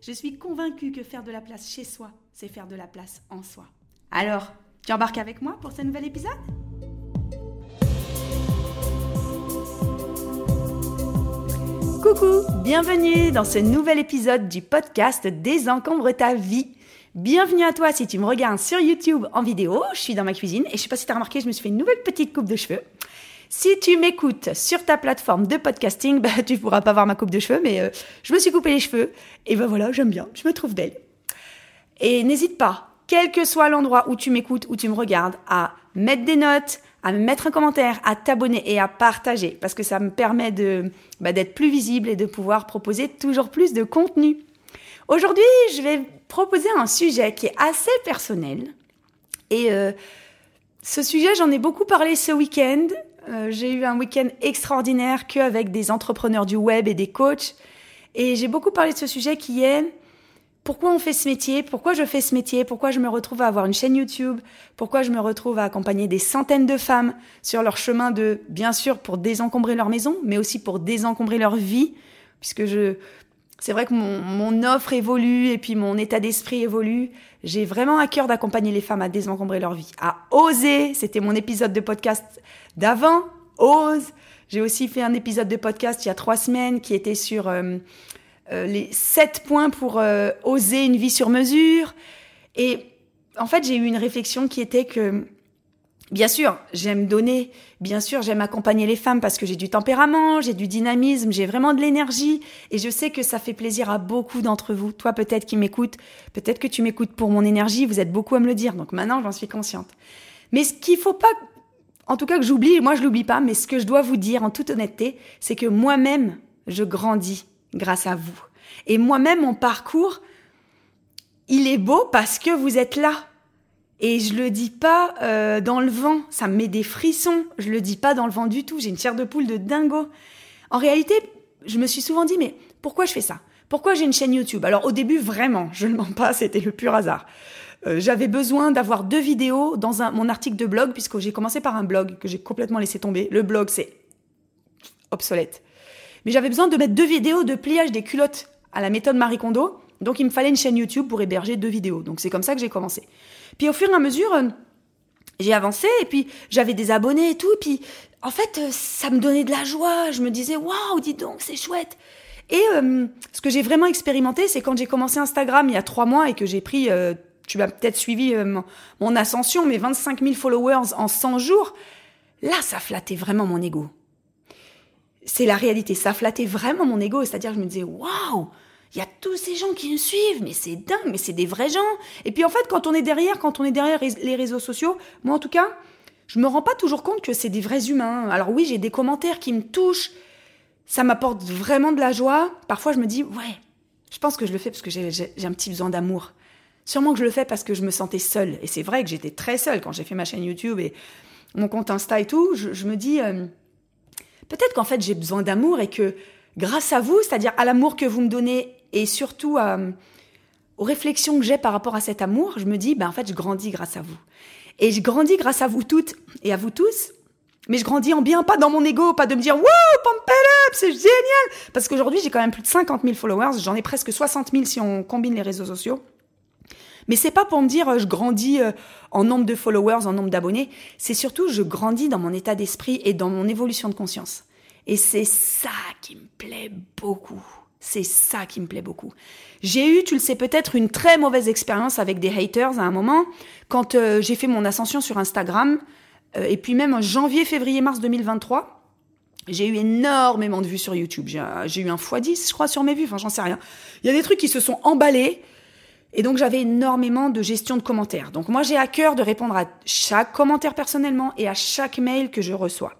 Je suis convaincue que faire de la place chez soi, c'est faire de la place en soi. Alors, tu embarques avec moi pour ce nouvel épisode? Coucou, bienvenue dans ce nouvel épisode du podcast Désencombre ta vie. Bienvenue à toi si tu me regardes sur YouTube en vidéo. Je suis dans ma cuisine et je sais pas si tu as remarqué, je me suis fait une nouvelle petite coupe de cheveux. Si tu m'écoutes sur ta plateforme de podcasting, bah, tu pourras pas voir ma coupe de cheveux, mais euh, je me suis coupé les cheveux et ben voilà, j'aime bien, je me trouve belle. Et n'hésite pas, quel que soit l'endroit où tu m'écoutes, où tu me regardes, à mettre des notes, à me mettre un commentaire, à t'abonner et à partager, parce que ça me permet de bah, d'être plus visible et de pouvoir proposer toujours plus de contenu. Aujourd'hui, je vais proposer un sujet qui est assez personnel. Et euh, ce sujet, j'en ai beaucoup parlé ce week-end. Euh, j'ai eu un week-end extraordinaire qu'avec des entrepreneurs du web et des coachs. Et j'ai beaucoup parlé de ce sujet qui est pourquoi on fait ce métier, pourquoi je fais ce métier, pourquoi je me retrouve à avoir une chaîne YouTube, pourquoi je me retrouve à accompagner des centaines de femmes sur leur chemin de, bien sûr, pour désencombrer leur maison, mais aussi pour désencombrer leur vie, puisque je, c'est vrai que mon, mon, offre évolue et puis mon état d'esprit évolue. J'ai vraiment à cœur d'accompagner les femmes à désencombrer leur vie, à oser. C'était mon épisode de podcast d'avant, ose. J'ai aussi fait un épisode de podcast il y a trois semaines qui était sur euh, euh, les sept points pour euh, oser une vie sur mesure. Et en fait, j'ai eu une réflexion qui était que, bien sûr, j'aime donner, bien sûr, j'aime accompagner les femmes parce que j'ai du tempérament, j'ai du dynamisme, j'ai vraiment de l'énergie. Et je sais que ça fait plaisir à beaucoup d'entre vous. Toi, peut-être qui m'écoutes, peut-être que tu m'écoutes pour mon énergie, vous êtes beaucoup à me le dire. Donc maintenant, j'en suis consciente. Mais ce qu'il faut pas, en tout cas que j'oublie, moi je l'oublie pas, mais ce que je dois vous dire en toute honnêteté, c'est que moi-même, je grandis grâce à vous. Et moi-même, mon parcours, il est beau parce que vous êtes là. Et je le dis pas euh, dans le vent, ça me met des frissons. Je le dis pas dans le vent du tout. J'ai une chair de poule de dingo. En réalité, je me suis souvent dit mais pourquoi je fais ça? Pourquoi j'ai une chaîne YouTube? Alors au début, vraiment, je ne mens pas, c'était le pur hasard. Euh, j'avais besoin d'avoir deux vidéos dans un, mon article de blog puisque j'ai commencé par un blog que j'ai complètement laissé tomber. Le blog, c'est obsolète. Mais j'avais besoin de mettre deux vidéos de pliage des culottes à la méthode Marie Kondo. Donc il me fallait une chaîne YouTube pour héberger deux vidéos. Donc c'est comme ça que j'ai commencé. Puis au fur et à mesure, euh, j'ai avancé et puis j'avais des abonnés et tout. Et puis en fait, euh, ça me donnait de la joie. Je me disais, waouh, dis donc, c'est chouette. Et euh, ce que j'ai vraiment expérimenté, c'est quand j'ai commencé Instagram il y a trois mois et que j'ai pris, tu m'as peut-être suivi mon, mon, ascension, mes 25 000 followers en 100 jours. Là, ça flattait vraiment mon ego c'est la réalité. Ça flattait vraiment mon ego. C'est-à-dire, je me disais, waouh, il y a tous ces gens qui me suivent, mais c'est dingue, mais c'est des vrais gens. Et puis en fait, quand on est derrière, quand on est derrière les réseaux sociaux, moi en tout cas, je me rends pas toujours compte que c'est des vrais humains. Alors oui, j'ai des commentaires qui me touchent. Ça m'apporte vraiment de la joie. Parfois, je me dis, ouais, je pense que je le fais parce que j'ai un petit besoin d'amour. Sûrement que je le fais parce que je me sentais seule. Et c'est vrai que j'étais très seule quand j'ai fait ma chaîne YouTube et mon compte Insta et tout. Je, me dis, euh, Peut-être qu'en fait j'ai besoin d'amour et que grâce à vous, c'est-à-dire à, l'amour que vous me donnez et surtout euh, aux réflexions que j'ai par rapport à cet amour, je me dis, ben en fait je grandis grâce à vous. Et je grandis grâce à vous toutes et à vous tous. Mais je grandis en bien, pas dans mon ego, pas de me dire, wow, pump up, c'est génial! Parce qu'aujourd'hui, j'ai quand même plus de 50 000 followers, j'en ai presque 60 000 si on combine les réseaux sociaux. Mais c'est pas pour me dire euh, je grandis euh, en nombre de followers, en nombre d'abonnés. C'est surtout je grandis dans mon état d'esprit et dans mon évolution de conscience. Et c'est ça qui me plaît beaucoup. C'est ça qui me plaît beaucoup. J'ai eu, tu le sais peut-être, une très mauvaise expérience avec des haters à un moment quand euh, j'ai fait mon ascension sur Instagram. et puis même en janvier, février, mars 2023. J'ai eu énormément de vues sur YouTube. J'ai eu un x10, je crois, sur mes vues. Enfin, j'en sais rien. Il y a des trucs qui se sont emballés. Et donc j'avais énormément de gestion de commentaires. Donc moi j'ai à cœur de répondre à chaque commentaire personnellement et à chaque mail que je reçois.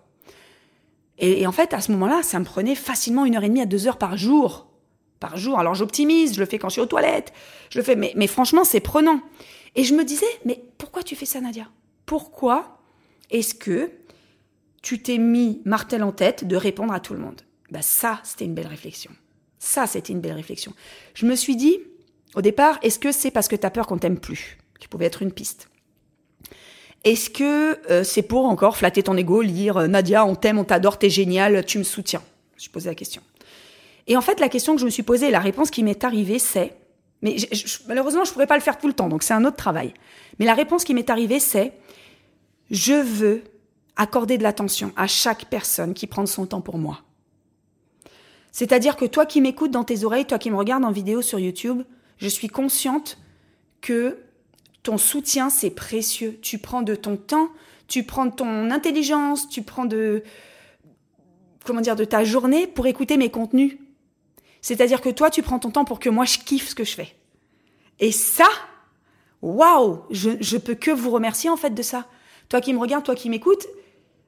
Et, en fait à ce moment-là, ça me prenait facilement une heure et demie à deux heures par jour par jour. Alors j'optimise, je le fais quand je suis aux toilettes, je le fais, mais, mais franchement, c'est prenant. Et je me disais, mais pourquoi tu fais ça, Nadia? Pourquoi est-ce que tu t'es mis martel en tête de répondre à tout le monde? Bah Ça, c'était une belle réflexion. Ça, c'était une belle réflexion. Je me suis dit, au départ, est-ce que c'est parce que tu as peur qu'on t'aime plus? Qui pouvait être une piste. Est-ce que euh, c'est pour encore flatter ton ego, lire euh, Nadia, on t'aime, on t'adore, t'es génial, tu me soutiens? Je me suis posé la question. Et en fait, la question que je me suis posée, la réponse qui m'est arrivée, c'est, mais malheureusement, je pourrais pas le faire tout le temps, donc c'est un autre travail. Mais la réponse qui m'est arrivée, c'est, je veux accorder de l'attention à chaque personne qui prend son temps pour moi. C'est-à-dire que toi qui m'écoutes dans tes oreilles, toi qui me regardes en vidéo sur YouTube, je suis consciente que ton soutien, c'est précieux. Tu prends de ton temps, tu prends de ton intelligence, tu prends de, comment dire, de ta journée pour écouter mes contenus. C'est-à-dire que toi, tu prends ton temps pour que moi, je kiffe ce que je fais. Et ça, waouh, je, je peux que vous remercier en fait de ça. Toi qui me regardes, toi qui m'écoutes,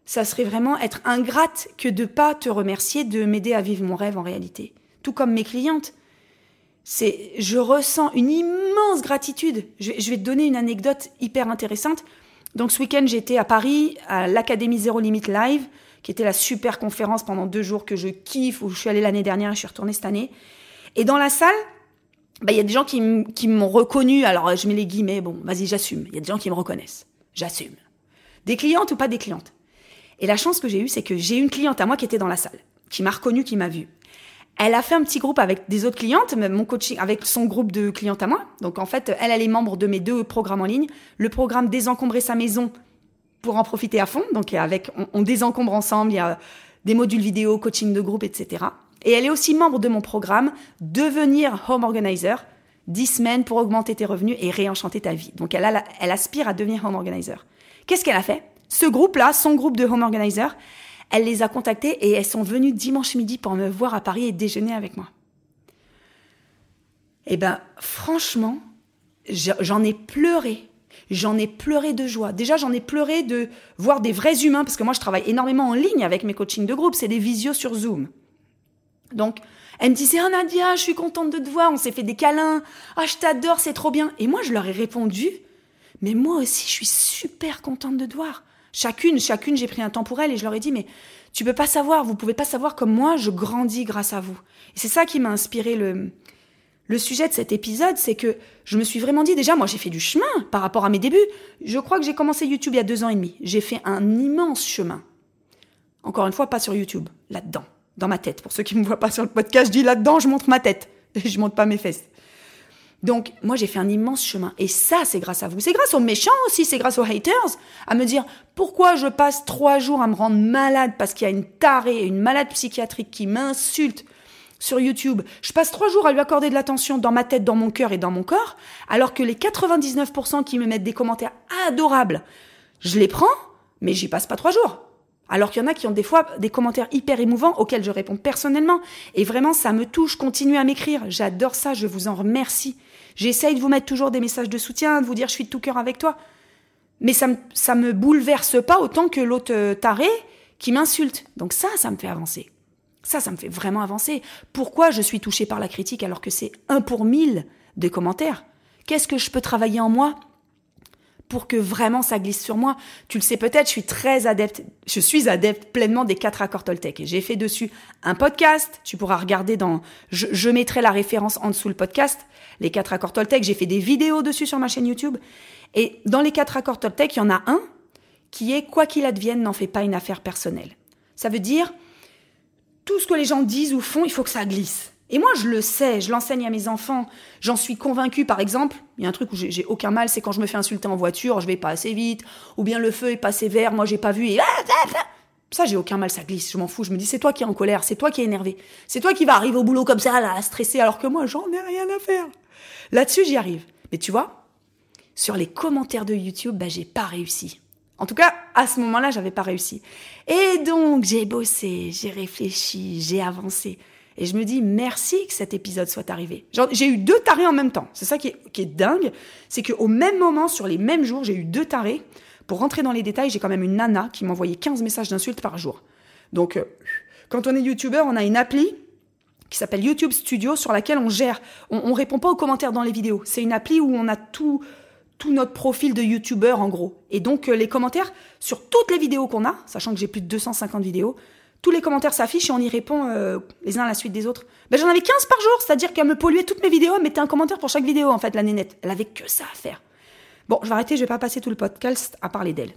ça serait vraiment être ingrate que de pas te remercier de m'aider à vivre mon rêve en réalité. Tout comme mes clientes. C'est, je ressens une immense gratitude. Je, vais te donner une anecdote hyper intéressante. Donc ce week-end, j'étais à Paris, à l'Académie Zéro Limite Live, qui était la super conférence pendant deux jours que je kiffe, où je suis allée l'année dernière et je suis retournée cette année. Et dans la salle, bah, il y a des gens qui m'ont reconnu. Alors, je mets les guillemets, bon, vas-y, j'assume. Il y a des gens qui me reconnaissent. J'assume. Des clientes ou pas des clientes? Et la chance que j'ai eue, c'est que j'ai une cliente à moi qui était dans la salle, qui m'a reconnue, qui m'a vue. Elle a fait un petit groupe avec des autres clientes, mon coaching, avec son groupe de clientes à moi. Donc en fait, elle, elle est membre de mes deux programmes en ligne. Le programme Désencombrer sa maison pour en profiter à fond. Donc avec, on, désencombre ensemble, il y a des modules vidéo, coaching de groupe, etc. Et elle est aussi membre de mon programme Devenir Home Organizer, 10 semaines pour augmenter tes revenus et réenchanter ta vie. Donc elle, elle aspire à devenir Home Organizer. Qu'est-ce qu'elle a fait? Ce groupe-là, son groupe de home organizer, elle les a contactés et elles sont venues dimanche midi pour me voir à Paris et déjeuner avec moi. Eh ben, franchement, j'en ai pleuré. J'en ai pleuré de joie. Déjà, j'en ai pleuré de voir des vrais humains, parce que moi, je travaille énormément en ligne avec mes coachings de groupe. C'est des visios sur Zoom. Donc, elle me disait, oh Nadia, je suis contente de te voir. On s'est fait des câlins. Ah, je t'adore, c'est trop bien. Et moi, je leur ai répondu, mais moi aussi, je suis super contente de te voir. Chacune, chacune, j'ai pris un temps pour elle et je leur ai dit, mais tu peux pas savoir, vous pouvez pas savoir comme moi, je grandis grâce à vous. Et c'est ça qui m'a inspiré le, le sujet de cet épisode, c'est que je me suis vraiment dit, déjà, moi, j'ai fait du chemin par rapport à mes débuts. Je crois que j'ai commencé YouTube il y a deux ans et demi. J'ai fait un immense chemin. Encore une fois, pas sur YouTube, là-dedans, dans ma tête. Pour ceux qui me voient pas sur le podcast, je dis là-dedans, je montre ma tête. Je montre pas mes fesses. Donc, moi, j'ai fait un immense chemin. Et ça, c'est grâce à vous. C'est grâce aux méchants aussi, c'est grâce aux haters, à me dire pourquoi je passe trois jours à me rendre malade parce qu'il y a une tarée, une malade psychiatrique qui m'insulte sur YouTube. Je passe trois jours à lui accorder de l'attention dans ma tête, dans mon cœur et dans mon corps, alors que les 99% qui me mettent des commentaires adorables, je les prends, mais j'y passe pas trois jours. Alors qu'il y en a qui ont des fois des commentaires hyper émouvants auxquels je réponds personnellement. Et vraiment, ça me touche. Continuez à m'écrire. J'adore ça. Je vous en remercie. J'essaye de vous mettre toujours des messages de soutien, de vous dire je suis de tout cœur avec toi. Mais ça me, ça me bouleverse pas autant que l'autre euh, taré qui m'insulte. Donc ça, ça me fait avancer. Ça, ça me fait vraiment avancer. Pourquoi je suis touchée par la critique alors que c'est un pour mille de commentaires? Qu'est-ce que je peux travailler en moi? Pour que vraiment ça glisse sur moi. Tu le sais peut-être, je suis très adepte, je suis adepte pleinement des quatre accords Toltec et j'ai fait dessus un podcast. Tu pourras regarder dans, je, mettrai la référence en dessous le podcast, les quatre accords Toltec. J'ai fait des vidéos dessus sur ma chaîne YouTube. Et dans les quatre accords Toltec, il y en a un qui est quoi qu'il advienne, n'en fais pas une affaire personnelle. Ça veut dire tout ce que les gens disent ou font, il faut que ça glisse. Et moi, je le sais, je l'enseigne à mes enfants. J'en suis convaincue, par exemple. Il y a un truc où j'ai aucun mal, c'est quand je me fais insulter en voiture, je vais pas assez vite, ou bien le feu est passé vert, moi j'ai pas vu et ça j'ai aucun mal, ça glisse, je m'en fous. Je me dis c'est toi qui es en colère, c'est toi qui es énervé, c'est toi qui va arriver au boulot comme ça, là, stressé, alors que moi j'en ai rien à faire. Là-dessus j'y arrive. Mais tu vois, sur les commentaires de YouTube, bah j'ai pas réussi. En tout cas, à ce moment-là, j'avais pas réussi. Et donc, j'ai bossé, j'ai réfléchi, j'ai avancé. Et je me dis merci que cet épisode soit arrivé. J'ai eu deux tarés en même temps. C'est ça qui est, dingue. C'est qu'au même moment, sur les mêmes jours, j'ai eu deux tarés. Pour rentrer dans les détails, j'ai quand même une nana qui m'envoyait 15 messages d'insultes par jour. Donc, euh, quand on est youtubeur, on a une appli qui s'appelle YouTube Studio sur laquelle on gère. On, on répond pas aux commentaires dans les vidéos. C'est une appli où on a tout, tout notre profil de YouTuber en gros. Et donc euh, les commentaires sur toutes les vidéos qu'on a, sachant que j'ai plus de 250 vidéos, tous les commentaires s'affichent et on y répond euh, les uns à la suite des autres. Ben, j'en avais 15 par jour, c'est-à-dire qu'elle me polluait toutes mes vidéos, elle mettait un commentaire pour chaque vidéo en fait, la nénette. Elle avait que ça à faire. Bon, je vais arrêter, je vais pas passer tout le podcast à parler d'elle.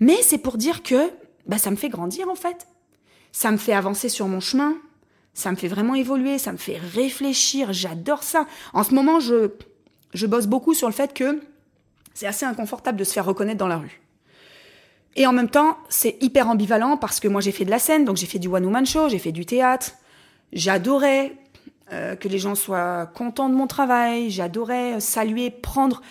Mais c'est pour dire que ben, ça me fait grandir en fait. Ça me fait avancer sur mon chemin, ça me fait vraiment évoluer, ça me fait réfléchir, j'adore ça. En ce moment, je, je bosse beaucoup sur le fait que c'est assez inconfortable de se faire reconnaître dans la rue. Et en même temps, c'est hyper ambivalent parce que moi j'ai fait de la scène, donc j'ai fait du one-woman show, j'ai fait du théâtre. J'adorais euh, que les gens soient contents de mon travail, j'adorais saluer, prendre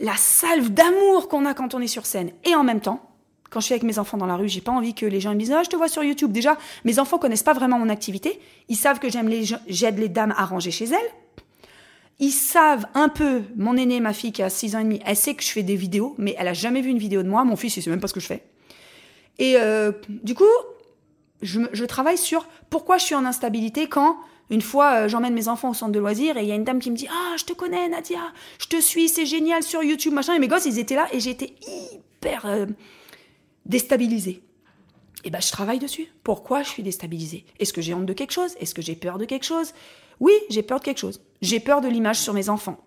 la salve d'amour qu'on a quand on est sur scène. Et en même temps, quand je suis avec mes enfants dans la rue, j'ai pas envie que les gens me disent ah, je te vois sur YouTube. Déjà, mes enfants connaissent pas vraiment mon activité. Ils savent que j'aime les j'aide les dames à ranger chez elles. Ils savent un peu, mon aîné, ma fille qui a 6 ans et demi, elle sait que je fais des vidéos, mais elle a jamais vu une vidéo de moi. Mon fils, il sait même pas ce que je fais. Et euh, du coup, je, travaille sur pourquoi je suis en instabilité quand, une fois, euh, j'emmène mes enfants au centre de loisirs et il y a une dame qui me dit Ah, je te connais, Nadia, je te suis, c'est génial sur YouTube, machin. Et mes gosses, ils étaient là et j'étais hyper euh, déstabilisée. Et ben, je travaille dessus. Pourquoi je suis déstabilisée? Est-ce que j'ai honte de quelque chose? Est-ce que j'ai peur de quelque chose? Oui, j'ai peur de quelque chose. J'ai peur de l'image sur mes enfants.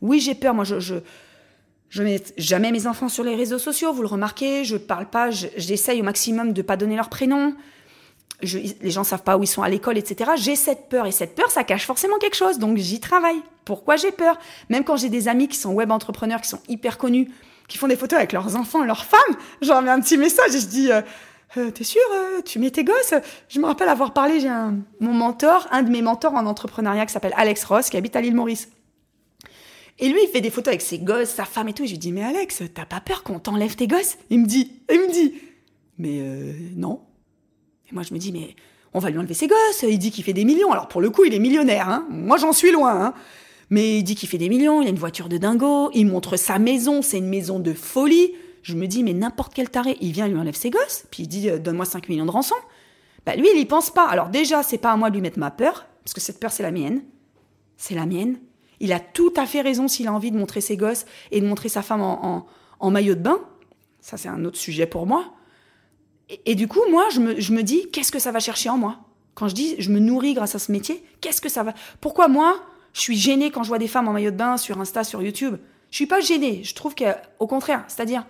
Oui, j'ai peur. Moi, je, je, je mets jamais mes enfants sur les réseaux sociaux. Vous le remarquez. Je parle pas. J'essaye au maximum de pas donner leur prénom. Je, les gens savent pas où ils sont à l'école, etc. J'ai cette peur et cette peur, ça cache forcément quelque chose. Donc j'y travaille. Pourquoi j'ai peur? Même quand j'ai des amis qui sont web entrepreneurs, qui sont hyper connus, qui font des photos avec leurs enfants, leurs femmes, j'en mets un petit message et je dis. Euh, euh, t'es sûr, euh, tu mets tes gosses? Je me rappelle avoir parlé, j'ai un, mon mentor, un de mes mentors en entrepreneuriat qui s'appelle Alex Ross, qui habite à l'île Maurice. Et lui, il fait des photos avec ses gosses, sa femme et tout. Et je lui dis, mais Alex, t'as pas peur qu'on t'enlève tes gosses? Il me dit, il me dit, mais euh, non. Et moi, je me dis, mais on va lui enlever ses gosses. Il dit qu'il fait des millions. Alors pour le coup, il est millionnaire. Hein. Moi, j'en suis loin. Hein. Mais il dit qu'il fait des millions. Il a une voiture de dingo. Il montre sa maison. C'est une maison de folie je me dis, mais n'importe quel taré, il vient, lui enlève ses gosses, puis il dit, euh, donne-moi 5 millions de rançon. Bah, lui, il y pense pas. Alors, déjà, c'est pas à moi de lui mettre ma peur, parce que cette peur, c'est la mienne. C'est la mienne. Il a tout à fait raison s'il a envie de montrer ses gosses et de montrer sa femme en, maillot de bain. Ça, c'est un autre sujet pour moi. Et, du coup, moi, je me, je me dis, qu'est-ce que ça va chercher en moi? Quand je dis, je me nourris grâce à ce métier, qu'est-ce que ça va Pourquoi moi, je suis gênée quand je vois des femmes en maillot de bain sur Insta, sur YouTube? Je suis pas gênée. Je trouve qu'au contraire, c'est-à-dire,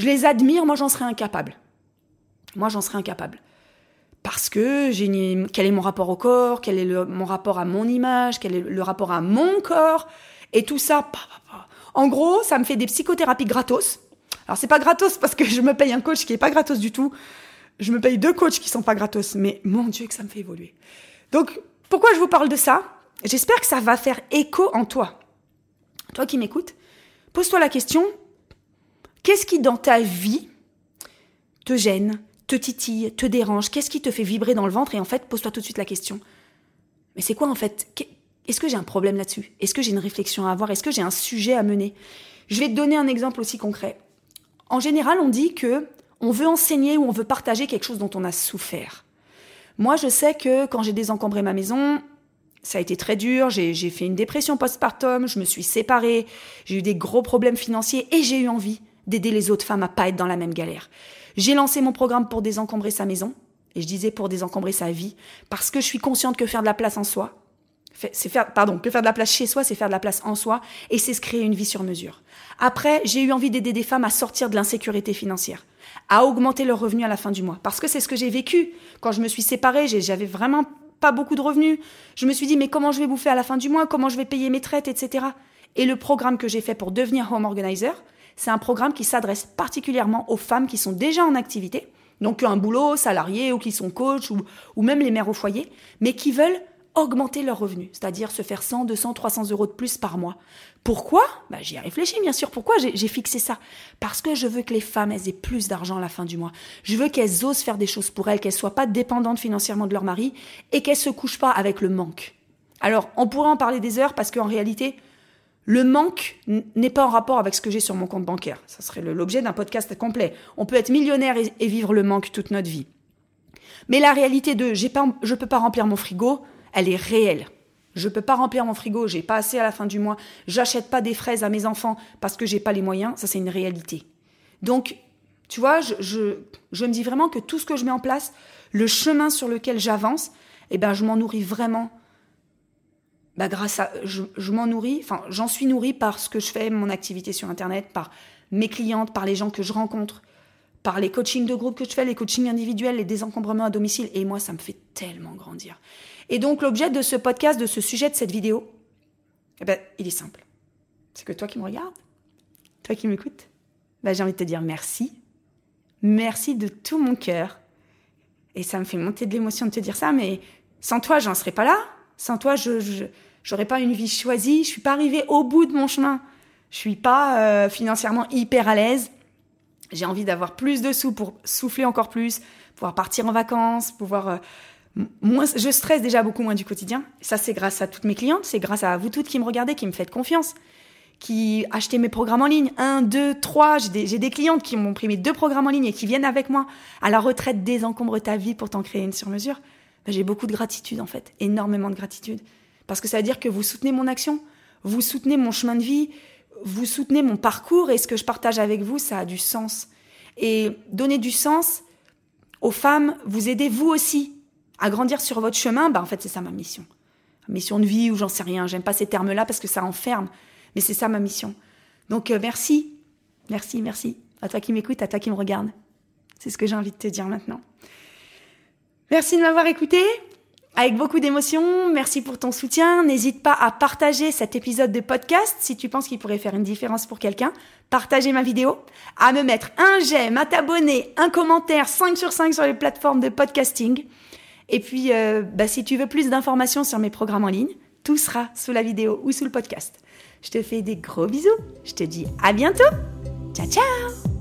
je les admire, moi j'en serais incapable. Moi j'en serais incapable. Parce que j'ai quel est mon rapport au corps, quel est mon rapport à mon image, quel est le rapport à mon corps, et tout ça. En gros, ça me fait des psychothérapies gratos. Alors c'est pas gratos parce que je me paye un coach qui est pas gratos du tout. Je me paye deux coachs qui sont pas gratos, mais mon Dieu que ça me fait évoluer. Donc pourquoi je vous parle de ça? J'espère que ça va faire écho en toi. Toi qui m'écoutes, pose-toi la question Qu'est-ce qui dans ta vie te gêne, te titille, te dérange? Qu'est-ce qui te fait vibrer dans le ventre? Et en fait, pose-toi tout de suite la question. Mais c'est quoi en fait? Est-ce que j'ai un problème là-dessus? Est-ce que j'ai une réflexion à avoir? Est-ce que j'ai un sujet à mener? Je vais te donner un exemple aussi concret. En général, on dit que on veut enseigner ou on veut partager quelque chose dont on a souffert. Moi, je sais que quand j'ai désencombré ma maison, ça a été très dur, j'ai fait une dépression postpartum, je me suis séparée, j'ai eu des gros problèmes financiers et j'ai eu envie d'aider les autres femmes à pas être dans la même galère. J'ai lancé mon programme pour désencombrer sa maison, et je disais pour désencombrer sa vie, parce que je suis consciente que faire de la place en soi, c'est faire, pardon, que faire de la place chez soi, c'est faire de la place en soi, et c'est se créer une vie sur mesure. Après, j'ai eu envie d'aider des femmes à sortir de l'insécurité financière, à augmenter leurs revenus à la fin du mois, parce que c'est ce que j'ai vécu quand je me suis séparée. J'avais vraiment pas beaucoup de revenus. Je me suis dit mais comment je vais bouffer à la fin du mois, comment je vais payer mes traites, etc. Et le programme que j'ai fait pour devenir home organizer, c'est un programme qui s'adresse particulièrement aux femmes qui sont déjà en activité, donc un boulot, salarié ou qui sont coach ou, même les mères au foyer, mais qui veulent augmenter leurs revenus, c'est-à-dire se faire 100, 200, 300 euros de plus par mois. Pourquoi? Bah, J'y ai réfléchi, bien sûr. Pourquoi j'ai fixé ça? Parce que je veux que les femmes elles aient plus d'argent à la fin du mois. Je veux qu'elles osent faire des choses pour elles, qu'elles soient pas dépendantes financièrement de leur mari et qu'elles se couchent pas avec le manque. Alors, on pourrait en parler des heures parce qu'en réalité, le manque n'est pas en rapport avec ce que j'ai sur mon compte bancaire. Ça serait l'objet d'un podcast complet. On peut être millionnaire et, vivre le manque toute notre vie. Mais la réalité de j'ai pas, je peux pas remplir mon frigo, elle est réelle. Je peux pas remplir mon frigo, j'ai pas assez à la fin du mois, j'achète pas des fraises à mes enfants parce que j'ai pas les moyens, ça c'est une réalité. Donc, tu vois, je, me dis vraiment que tout ce que je mets en place, le chemin sur lequel j'avance, eh ben, je m'en nourris vraiment. Bah, grâce à, je, m'en nourris, enfin, j'en suis nourrie par ce que je fais, mon activité sur Internet, par mes clientes, par les gens que je rencontre, par les coachings de groupe que je fais, les coachings individuels, les désencombrements à domicile. Et moi, ça me fait tellement grandir. Et donc, l'objet de ce podcast, de ce sujet, de cette vidéo, eh ben, il est simple. C'est que toi qui me regardes, toi qui m'écoutes, ben, j'ai envie de te dire merci Merci de tout mon cœur. Et ça me fait monter de l'émotion de te dire ça, mais sans toi, j'en serais pas là. Sans toi, je j'aurais pas une vie choisie. Je suis pas arrivée au bout de mon chemin. Je suis pas euh, financièrement hyper à l'aise. J'ai envie d'avoir plus de sous pour souffler encore plus, pouvoir partir en vacances, pouvoir euh, moins. Je stresse déjà beaucoup moins du quotidien. Ça, c'est grâce à toutes mes clientes, c'est grâce à vous toutes qui me regardez, qui me faites confiance qui achetaient mes programmes en ligne. Un, deux, trois. J'ai des, des, clientes qui m'ont pris mes deux programmes en ligne et qui viennent avec moi à la retraite désencombre ta vie pour t'en créer une sur mesure. Ben, j'ai beaucoup de gratitude en fait, énormément de gratitude. Parce que ça veut dire que vous soutenez mon action, vous soutenez mon chemin de vie, vous soutenez mon parcours et ce que je partage avec vous, ça a du sens. Et donner du sens aux femmes, vous aidez vous aussi à grandir sur votre chemin, ben en fait c'est ça ma mission. Mission de vie ou j'en sais rien, j'aime pas ces termes-là parce que ça enferme. Mais c'est ça ma mission. Donc euh, merci, merci, merci à toi qui m'écoute, à toi qui me regarde. C'est ce que j'ai envie de te dire maintenant. Merci de m'avoir écouté avec beaucoup d'émotion. Merci pour ton soutien. N'hésite pas à partager cet épisode de podcast si tu penses qu'il pourrait faire une différence pour quelqu'un. Partager ma vidéo, à me mettre un j'aime, à t'abonner, un commentaire 5 sur 5 sur les plateformes de podcasting. Et puis, euh, bah, si tu veux plus d'informations sur mes programmes en ligne, tout sera sous la vidéo ou sous le podcast. Je te fais des gros bisous. Je te dis à bientôt. Ciao, ciao